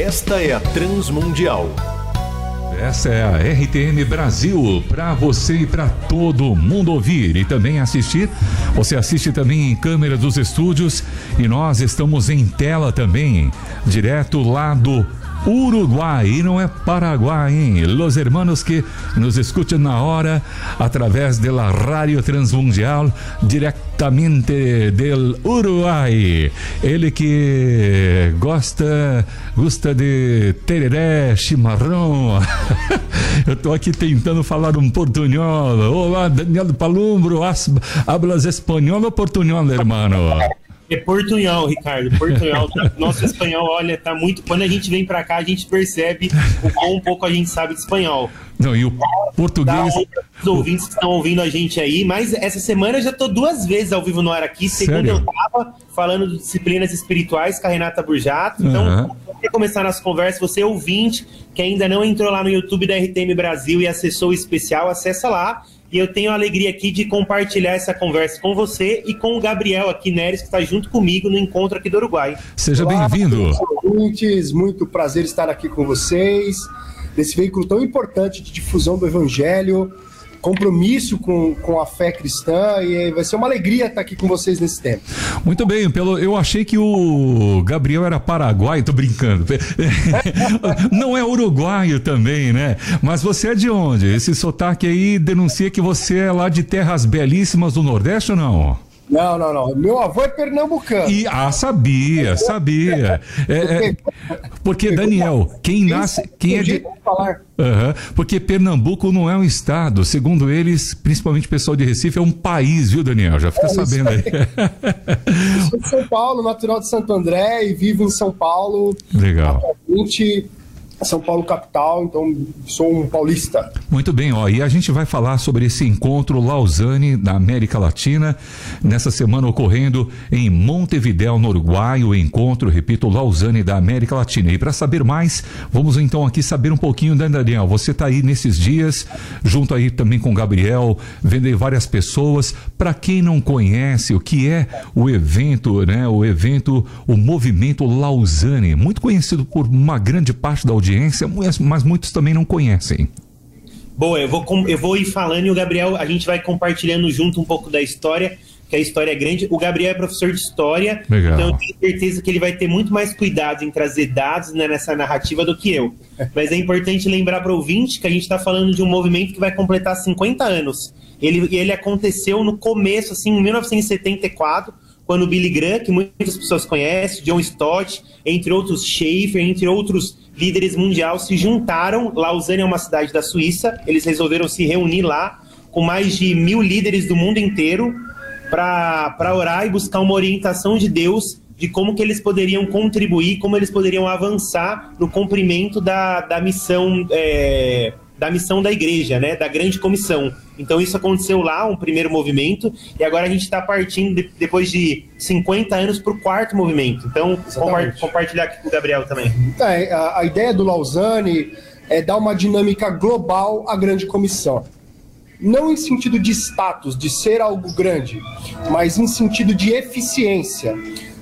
Esta é a Transmundial. Essa é a RTM Brasil, para você e para todo mundo ouvir e também assistir. Você assiste também em câmera dos estúdios e nós estamos em tela também, direto lá do Uruguai e não é Paraguai, hein? Los hermanos que nos escutam na hora através da Rádio Transmundial diretamente do Uruguai. Ele que gosta gosta de tereré, chimarrão. Eu tô aqui tentando falar um portunhol. Olá, Daniel Palumbro, hablas espanhol ou portunhol, hermano? É portunhol, Ricardo. Portunhol. Nosso espanhol, olha, tá muito. Quando a gente vem pra cá, a gente percebe o quão pouco a gente sabe de espanhol. Não, e o português. Os ouvintes que estão ouvindo a gente aí, mas essa semana eu já tô duas vezes ao vivo no ar aqui. Segunda Sério? eu tava falando de disciplinas espirituais com a Renata Burjato. Então, uhum. Vamos começar nossa conversa. Você ouvinte que ainda não entrou lá no YouTube da RTM Brasil e acessou o especial, acessa lá e eu tenho a alegria aqui de compartilhar essa conversa com você e com o Gabriel aqui, Neres, que está junto comigo no encontro aqui do Uruguai. Seja bem-vindo. Muito prazer estar aqui com vocês, nesse veículo tão importante de difusão do Evangelho compromisso com, com a fé cristã e vai ser uma alegria estar aqui com vocês nesse tempo. Muito bem, pelo, eu achei que o Gabriel era paraguaio, tô brincando. Não é uruguaio também, né? Mas você é de onde? Esse sotaque aí denuncia que você é lá de terras belíssimas do Nordeste ou não? Não, não, não. Meu avô é pernambucano. E, ah, sabia, sabia. É, é, porque, Daniel, quem nasce. Quem é de. Uhum, porque Pernambuco não é um estado. Segundo eles, principalmente o pessoal de Recife, é um país, viu, Daniel? Já fica é, sabendo aí. Eu sou de São Paulo, natural de Santo André e vivo em São Paulo. Legal. Atualmente são Paulo capital, então sou um paulista. Muito bem, ó, e a gente vai falar sobre esse encontro Lausanne da América Latina, nessa semana ocorrendo em Montevideo, no Uruguai, o encontro, repito, Lausanne da América Latina. E para saber mais, vamos então aqui saber um pouquinho, né, Daniel? Você está aí nesses dias, junto aí também com o Gabriel, vendo várias pessoas. Para quem não conhece o que é o evento, né? O evento, o movimento Lausanne, muito conhecido por uma grande parte da audiência audiência, mas muitos também não conhecem. Boa, eu vou, eu vou ir falando e o Gabriel, a gente vai compartilhando junto um pouco da história, que a história é grande. O Gabriel é professor de história, Legal. então eu tenho certeza que ele vai ter muito mais cuidado em trazer dados né, nessa narrativa do que eu. Mas é importante lembrar para o ouvinte que a gente está falando de um movimento que vai completar 50 anos. Ele, ele aconteceu no começo, assim, em 1974, quando Billy Graham, que muitas pessoas conhecem, John Stott, entre outros Schaefer, entre outros líderes mundiais se juntaram. Lausanne é uma cidade da Suíça, eles resolveram se reunir lá com mais de mil líderes do mundo inteiro para orar e buscar uma orientação de Deus de como que eles poderiam contribuir, como eles poderiam avançar no cumprimento da, da missão é, da missão da igreja, né, da grande comissão. Então isso aconteceu lá, um primeiro movimento, e agora a gente está partindo de, depois de 50 anos para o quarto movimento. Então compartilhar aqui com o Gabriel também. É, a, a ideia do Lausanne é dar uma dinâmica global à grande comissão. Não em sentido de status, de ser algo grande, mas em sentido de eficiência.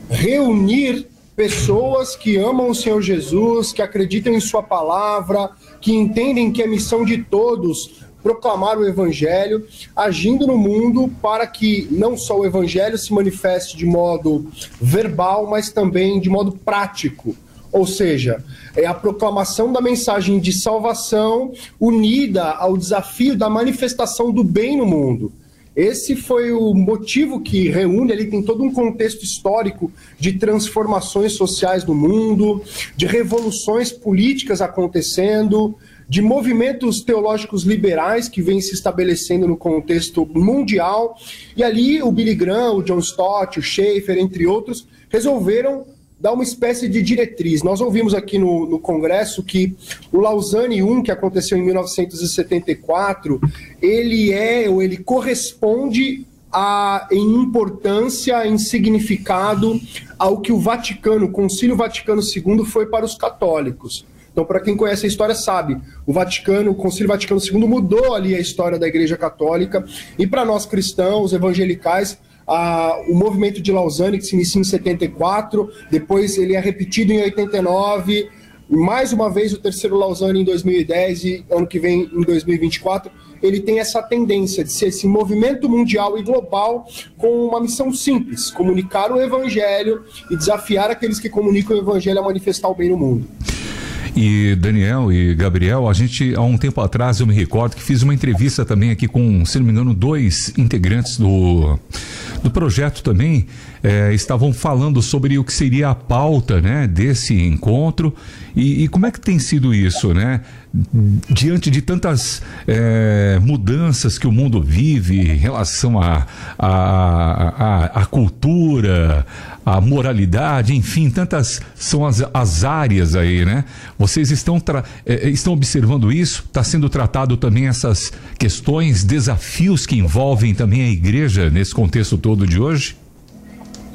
Reunir pessoas que amam o Senhor Jesus, que acreditam em Sua palavra, que entendem que é missão de todos proclamar o evangelho, agindo no mundo para que não só o evangelho se manifeste de modo verbal, mas também de modo prático. Ou seja, é a proclamação da mensagem de salvação unida ao desafio da manifestação do bem no mundo. Esse foi o motivo que reúne, ali tem todo um contexto histórico de transformações sociais no mundo, de revoluções políticas acontecendo, de movimentos teológicos liberais que vêm se estabelecendo no contexto mundial. E ali o Billy Graham, o John Stott, o Schaefer, entre outros, resolveram dar uma espécie de diretriz. Nós ouvimos aqui no, no Congresso que o Lausanne I, que aconteceu em 1974, ele é ou ele corresponde a, em importância, em significado, ao que o Vaticano, o Concílio Vaticano II, foi para os católicos. Então, para quem conhece a história, sabe, o Vaticano, o Concílio Vaticano II mudou ali a história da Igreja Católica. E para nós cristãos, evangelicais, a, o movimento de Lausanne, que se inicia em 74, depois ele é repetido em 89, mais uma vez o terceiro Lausanne em 2010 e ano que vem em 2024, ele tem essa tendência de ser esse movimento mundial e global com uma missão simples: comunicar o evangelho e desafiar aqueles que comunicam o evangelho a manifestar o bem no mundo. E Daniel e Gabriel, a gente, há um tempo atrás, eu me recordo que fiz uma entrevista também aqui com, se não me engano, dois integrantes do, do projeto também. É, estavam falando sobre o que seria a pauta né, desse encontro e, e como é que tem sido isso, né? Diante de tantas é, mudanças que o mundo vive em relação à a, a, a, a, cultura, a moralidade, enfim, tantas são as, as áreas aí, né? Vocês estão, é, estão observando isso? Está sendo tratado também essas questões, desafios que envolvem também a igreja nesse contexto todo de hoje?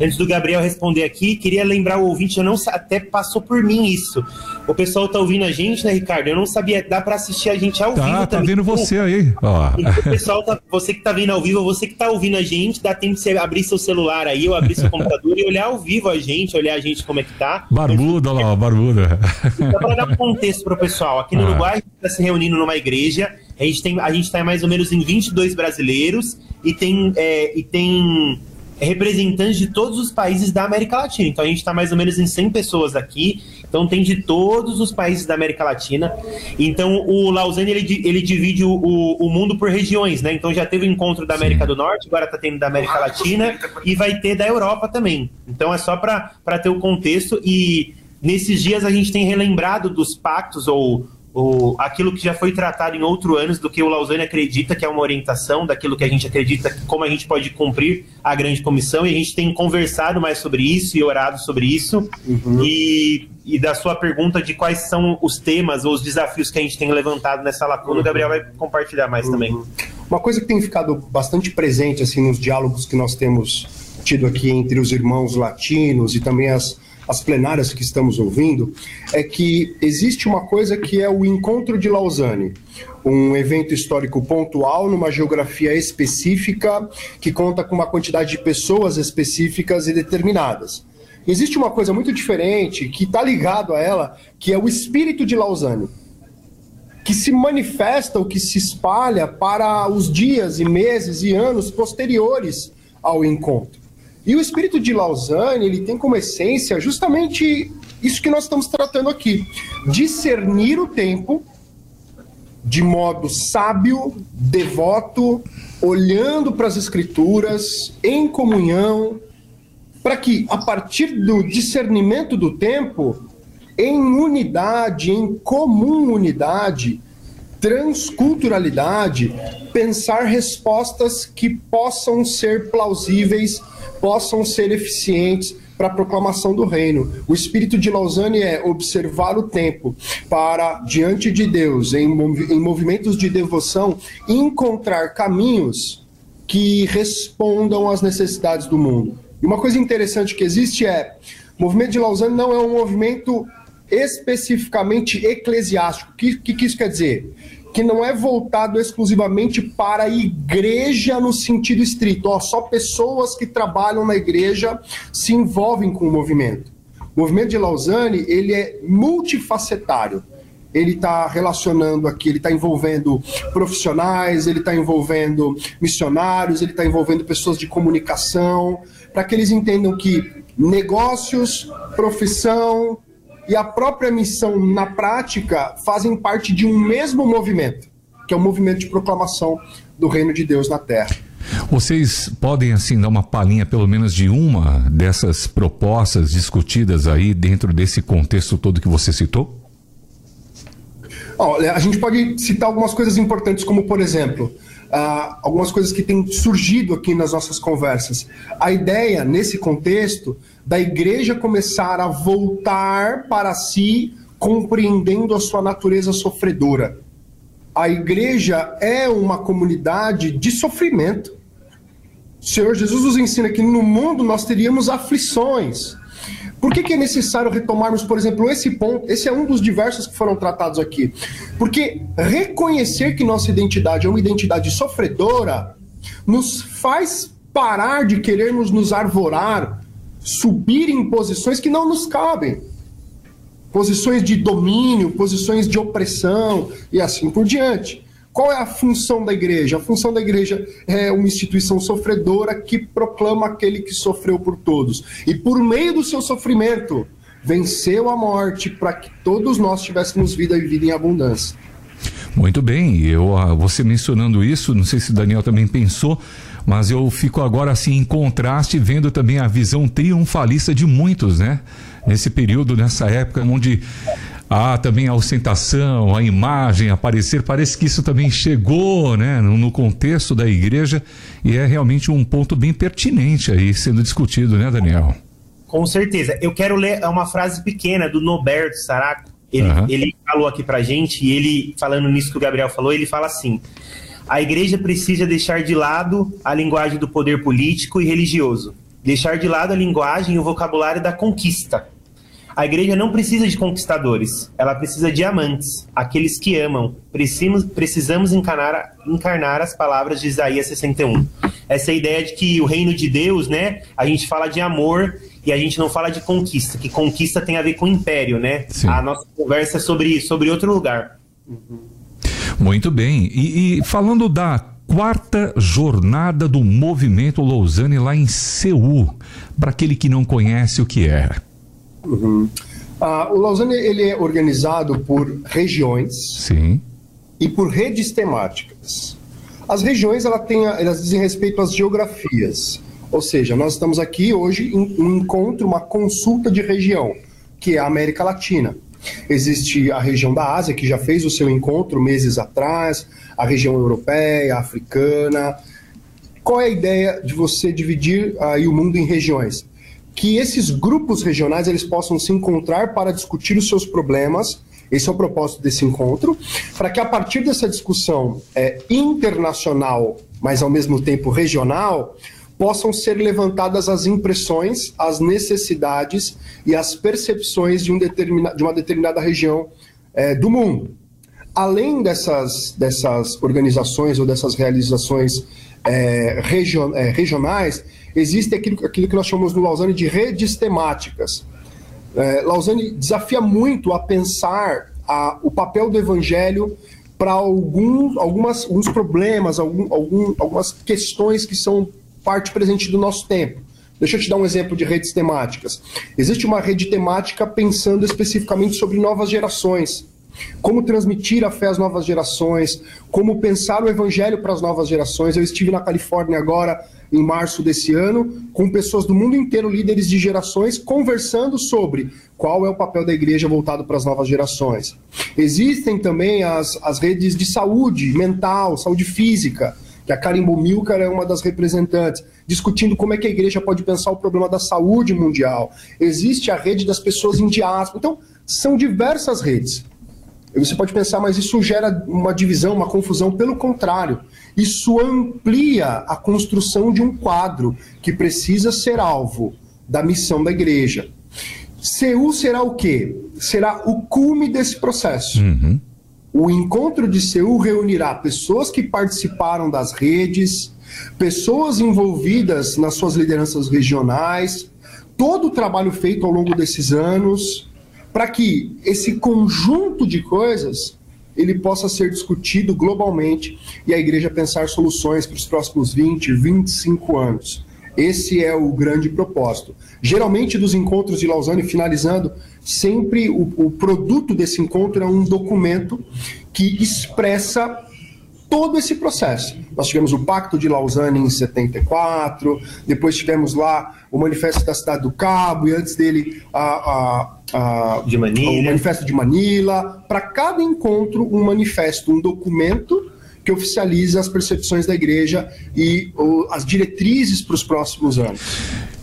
Antes do Gabriel responder aqui, queria lembrar o ouvinte, eu não até passou por mim isso. O pessoal tá ouvindo a gente, né, Ricardo? Eu não sabia, dá para assistir a gente ao tá, vivo tá também. Tá vendo você aí, ó. Então, o pessoal tá, você que tá vendo ao vivo, você que tá ouvindo a gente, dá tempo de você abrir seu celular aí, ou abrir seu computador e olhar ao vivo a gente, olhar a gente como é que tá. Barbuda, olha lá, barbuda. Só para dar um contexto pro pessoal, aqui no ah. Uruguai a gente tá se reunindo numa igreja, a gente tem, a gente tá mais ou menos em 22 brasileiros e tem, é, e tem representantes de todos os países da América Latina. Então a gente está mais ou menos em 100 pessoas aqui. Então tem de todos os países da América Latina. Então o Lausanne ele, ele divide o, o, o mundo por regiões, né? Então já teve o encontro da América Sim. do Norte, agora está tendo da América Latina e vai ter da Europa também. Então é só para ter o contexto e nesses dias a gente tem relembrado dos pactos ou o, aquilo que já foi tratado em outros anos do que o Lausanne acredita que é uma orientação daquilo que a gente acredita como a gente pode cumprir a grande comissão e a gente tem conversado mais sobre isso e orado sobre isso uhum. e, e da sua pergunta de quais são os temas ou os desafios que a gente tem levantado nessa lacuna, uhum. o Gabriel vai compartilhar mais uhum. também. Uma coisa que tem ficado bastante presente assim nos diálogos que nós temos tido aqui entre os irmãos latinos e também as as plenárias que estamos ouvindo, é que existe uma coisa que é o Encontro de Lausanne, um evento histórico pontual numa geografia específica que conta com uma quantidade de pessoas específicas e determinadas. Existe uma coisa muito diferente que está ligado a ela, que é o espírito de Lausanne, que se manifesta ou que se espalha para os dias e meses e anos posteriores ao encontro. E o espírito de Lausanne, ele tem como essência justamente isso que nós estamos tratando aqui: discernir o tempo de modo sábio, devoto, olhando para as escrituras, em comunhão, para que a partir do discernimento do tempo, em unidade, em comum unidade, transculturalidade, pensar respostas que possam ser plausíveis possam ser eficientes para a proclamação do reino. O espírito de Lausanne é observar o tempo para, diante de Deus, em, em movimentos de devoção, encontrar caminhos que respondam às necessidades do mundo. E uma coisa interessante que existe é: o movimento de Lausanne não é um movimento especificamente eclesiástico. O que, que, que isso quer dizer? que não é voltado exclusivamente para a igreja no sentido estrito. Ó, só pessoas que trabalham na igreja se envolvem com o movimento. O movimento de Lausanne ele é multifacetário. Ele está relacionando aqui, ele está envolvendo profissionais, ele está envolvendo missionários, ele está envolvendo pessoas de comunicação, para que eles entendam que negócios, profissão, e a própria missão na prática fazem parte de um mesmo movimento, que é o movimento de proclamação do reino de Deus na terra. Vocês podem assim dar uma palhinha pelo menos de uma dessas propostas discutidas aí dentro desse contexto todo que você citou? Olha, a gente pode citar algumas coisas importantes, como por exemplo, uh, algumas coisas que têm surgido aqui nas nossas conversas. A ideia, nesse contexto, da igreja começar a voltar para si, compreendendo a sua natureza sofredora. A igreja é uma comunidade de sofrimento. O Senhor Jesus nos ensina que no mundo nós teríamos aflições. Por que, que, é necessário retomarmos, por exemplo, esse ponto? Esse é um dos diversos que foram tratados aqui. Porque reconhecer que nossa identidade é uma identidade sofredora nos faz parar de querermos nos arvorar subir em posições que não nos cabem. posições de domínio, posições de opressão e assim por diante. Qual é a função da igreja? A função da igreja é uma instituição sofredora que proclama aquele que sofreu por todos. E por meio do seu sofrimento, venceu a morte para que todos nós tivéssemos vida e vida em abundância. Muito bem, eu ah, você mencionando isso, não sei se o Daniel também pensou, mas eu fico agora assim em contraste vendo também a visão triunfalista de muitos, né? Nesse período, nessa época onde há também a ostentação, a imagem, aparecer, parece que isso também chegou, né, no, no contexto da igreja e é realmente um ponto bem pertinente aí sendo discutido, né, Daniel? Com certeza. Eu quero ler uma frase pequena do Noberto Saraco, ele, uhum. ele falou aqui pra gente, e ele, falando nisso que o Gabriel falou, ele fala assim: a igreja precisa deixar de lado a linguagem do poder político e religioso, deixar de lado a linguagem e o vocabulário da conquista. A igreja não precisa de conquistadores, ela precisa de amantes, aqueles que amam. Precisamos, precisamos encarnar, encarnar as palavras de Isaías 61. Essa é ideia de que o reino de Deus, né? A gente fala de amor e a gente não fala de conquista, que conquista tem a ver com império, né? Sim. A nossa conversa é sobre, sobre outro lugar. Muito bem. E, e, falando da quarta jornada do movimento Lausanne lá em Seul, para aquele que não conhece o que é. Uhum. Ah, o Lausanne ele é organizado por regiões Sim. e por redes temáticas. As regiões ela tem, elas dizem respeito às geografias. Ou seja, nós estamos aqui hoje em um encontro, uma consulta de região, que é a América Latina. Existe a região da Ásia, que já fez o seu encontro meses atrás, a região europeia, africana. Qual é a ideia de você dividir aí o mundo em regiões? Que esses grupos regionais eles possam se encontrar para discutir os seus problemas. Esse é o propósito desse encontro, para que a partir dessa discussão é, internacional, mas ao mesmo tempo regional, possam ser levantadas as impressões, as necessidades e as percepções de, um determina, de uma determinada região é, do mundo. Além dessas, dessas organizações ou dessas realizações é, region, é, regionais, existe aquilo, aquilo que nós chamamos no Lausanne de redes temáticas. É, Lausanne desafia muito a pensar a, o papel do evangelho para algumas, alguns problemas, algum, algum, algumas questões que são parte presente do nosso tempo. Deixa eu te dar um exemplo de redes temáticas. Existe uma rede temática pensando especificamente sobre novas gerações. Como transmitir a fé às novas gerações, como pensar o evangelho para as novas gerações. Eu estive na Califórnia agora, em março desse ano, com pessoas do mundo inteiro, líderes de gerações, conversando sobre qual é o papel da igreja voltado para as novas gerações. Existem também as, as redes de saúde mental, saúde física que a Karen Milker é uma das representantes, discutindo como é que a igreja pode pensar o problema da saúde mundial. Existe a rede das pessoas em diáspora. Então, são diversas redes. Você pode pensar, mas isso gera uma divisão, uma confusão. Pelo contrário, isso amplia a construção de um quadro que precisa ser alvo da missão da igreja. Seul será o quê? Será o cume desse processo. Uhum. O encontro de Seul reunirá pessoas que participaram das redes, pessoas envolvidas nas suas lideranças regionais, todo o trabalho feito ao longo desses anos, para que esse conjunto de coisas ele possa ser discutido globalmente e a igreja pensar soluções para os próximos 20, 25 anos. Esse é o grande propósito. Geralmente, dos encontros de Lausanne, finalizando, sempre o, o produto desse encontro é um documento que expressa todo esse processo. Nós tivemos o Pacto de Lausanne em 74, depois tivemos lá o Manifesto da Cidade do Cabo, e antes dele a, a, a, de Manila. o Manifesto de Manila. Para cada encontro, um manifesto, um documento que oficializa as percepções da igreja e as diretrizes para os próximos anos.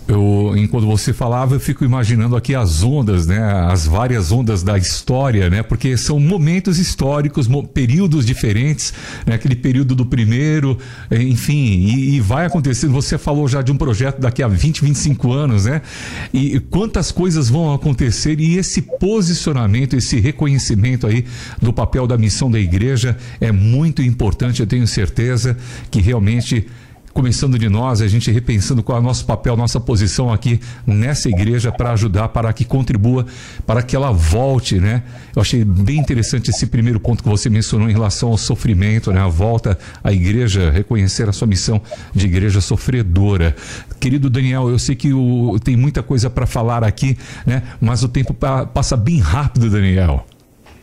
Eu, enquanto você falava, eu fico imaginando aqui as ondas, né? As várias ondas da história, né? Porque são momentos históricos, períodos diferentes, né? Aquele período do primeiro, eh, enfim, e, e, vai acontecendo. Você falou já de um projeto daqui a 20, 25 anos, né? E quantas coisas vão acontecer e esse posicionamento, esse reconhecimento aí do papel da missão da igreja é muito importante. Eu tenho certeza que realmente começando de nós, a gente repensando qual é o nosso papel, nossa posição aqui nessa igreja para ajudar, para que contribua, para que ela volte, né? Eu achei bem interessante esse primeiro ponto que você mencionou em relação ao sofrimento, né? A volta à igreja, reconhecer a sua missão de igreja sofredora. Querido Daniel, eu sei que o, tem muita coisa para falar aqui, né? Mas o tempo passa bem rápido, Daniel.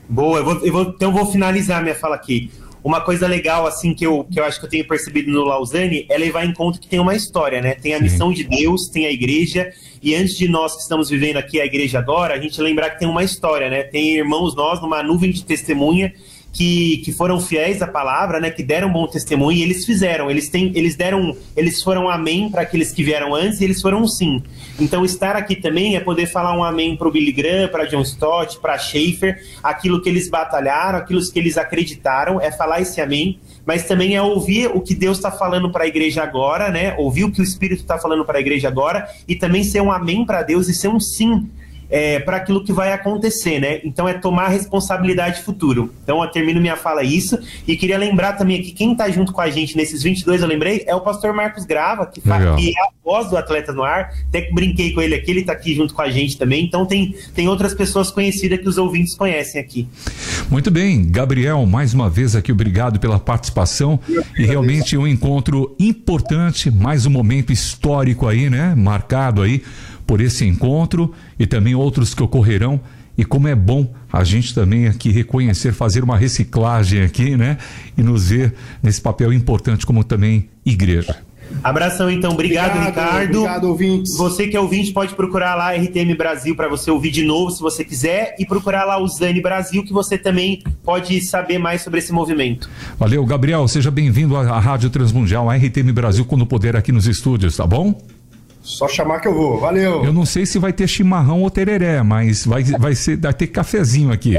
Boa, eu vou, eu vou, então vou finalizar minha fala aqui. Uma coisa legal, assim, que eu, que eu acho que eu tenho percebido no Lausanne é levar em conta que tem uma história, né? Tem a missão de Deus, tem a igreja, e antes de nós que estamos vivendo aqui a igreja agora, a gente lembrar que tem uma história, né? Tem irmãos nós numa nuvem de testemunha que, que foram fiéis à palavra, né, que deram bom testemunho, e eles fizeram, eles têm, eles deram, eles foram amém para aqueles que vieram antes, e eles foram sim. Então estar aqui também é poder falar um amém para o Billy Graham, para John Stott, para Schaefer, aquilo que eles batalharam, aquilo que eles acreditaram, é falar esse amém, mas também é ouvir o que Deus está falando para a igreja agora, né? Ouvir o que o Espírito está falando para a igreja agora e também ser um amém para Deus e ser um sim é, para aquilo que vai acontecer, né? Então é tomar responsabilidade futuro. Então eu termino minha fala isso e queria lembrar também que quem está junto com a gente nesses 22, eu lembrei, é o pastor Marcos Grava, que, fala, que é a voz do Atleta no Ar. Até que brinquei com ele aqui, ele está aqui junto com a gente também. Então tem, tem outras pessoas conhecidas que os ouvintes conhecem aqui. Muito bem, Gabriel, mais uma vez aqui, obrigado pela participação e realmente um encontro importante, mais um momento histórico aí, né? Marcado aí por esse encontro e também outros que ocorrerão. E como é bom a gente também aqui reconhecer, fazer uma reciclagem aqui, né? E nos ver nesse papel importante como também igreja. Abração então, obrigado, obrigado Ricardo. Obrigado, ouvintes. Você que é ouvinte pode procurar lá RTM Brasil para você ouvir de novo, se você quiser, e procurar lá o Zane Brasil, que você também pode saber mais sobre esse movimento. Valeu, Gabriel, seja bem-vindo à Rádio Transmundial, à RTM Brasil, quando puder aqui nos estúdios, tá bom? Só chamar que eu vou. Valeu. Eu não sei se vai ter chimarrão ou tereré, mas vai, vai, ser, vai ter cafezinho aqui.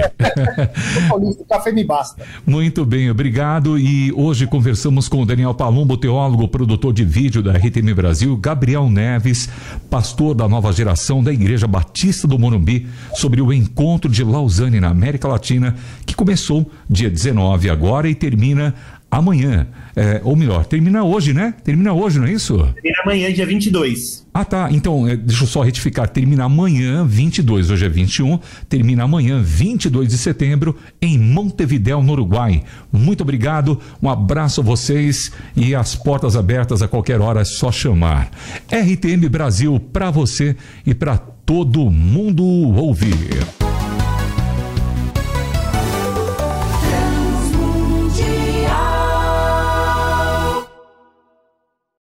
o café me basta. Muito bem, obrigado. E hoje conversamos com o Daniel Palumbo, teólogo, produtor de vídeo da RTM Brasil, Gabriel Neves, pastor da nova geração da Igreja Batista do Morumbi, sobre o encontro de Lausanne na América Latina, que começou dia 19 agora e termina amanhã. É, ou melhor, termina hoje, né? Termina hoje, não é isso? Termina amanhã, dia 22. Ah, tá. Então, é, deixa eu só retificar. Termina amanhã, 22. Hoje é 21. Termina amanhã, 22 de setembro, em Montevidéu, no Uruguai. Muito obrigado. Um abraço a vocês e as portas abertas a qualquer hora é só chamar. RTM Brasil para você e para todo mundo ouvir.